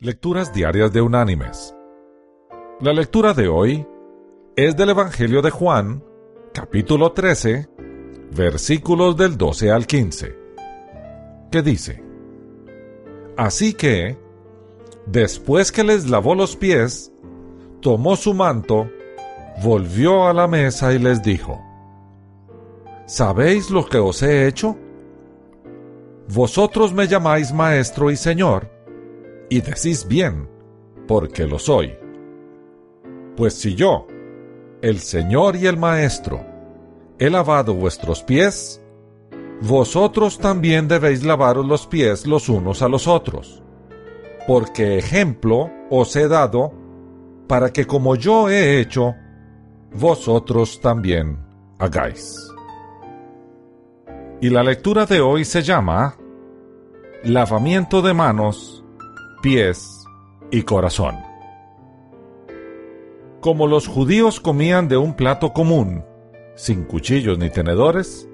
Lecturas Diarias de Unánimes. La lectura de hoy es del Evangelio de Juan, capítulo 13, versículos del 12 al 15, que dice, Así que, después que les lavó los pies, tomó su manto, volvió a la mesa y les dijo, ¿Sabéis lo que os he hecho? Vosotros me llamáis maestro y señor, y decís bien, porque lo soy. Pues si yo, el Señor y el Maestro, he lavado vuestros pies, vosotros también debéis lavaros los pies los unos a los otros, porque ejemplo os he dado para que como yo he hecho, vosotros también hagáis. Y la lectura de hoy se llama Lavamiento de manos pies y corazón. Como los judíos comían de un plato común, sin cuchillos ni tenedores,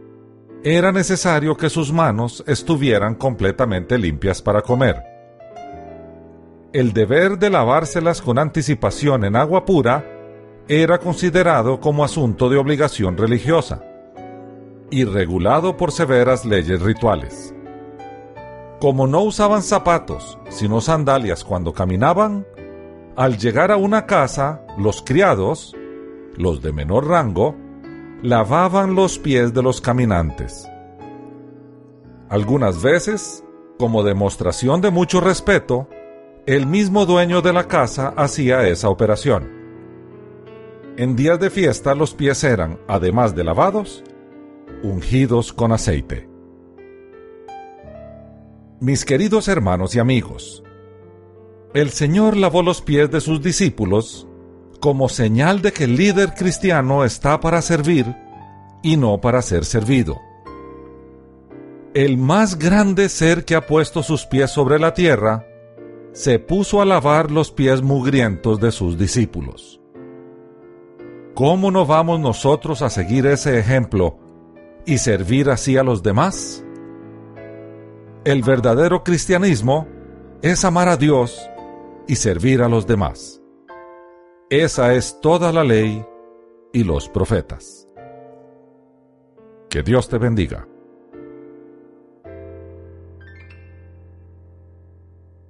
era necesario que sus manos estuvieran completamente limpias para comer. El deber de lavárselas con anticipación en agua pura era considerado como asunto de obligación religiosa y regulado por severas leyes rituales. Como no usaban zapatos, sino sandalias cuando caminaban, al llegar a una casa, los criados, los de menor rango, lavaban los pies de los caminantes. Algunas veces, como demostración de mucho respeto, el mismo dueño de la casa hacía esa operación. En días de fiesta los pies eran, además de lavados, ungidos con aceite. Mis queridos hermanos y amigos, el Señor lavó los pies de sus discípulos como señal de que el líder cristiano está para servir y no para ser servido. El más grande ser que ha puesto sus pies sobre la tierra se puso a lavar los pies mugrientos de sus discípulos. ¿Cómo no vamos nosotros a seguir ese ejemplo y servir así a los demás? El verdadero cristianismo es amar a Dios y servir a los demás. Esa es toda la ley y los profetas. Que Dios te bendiga.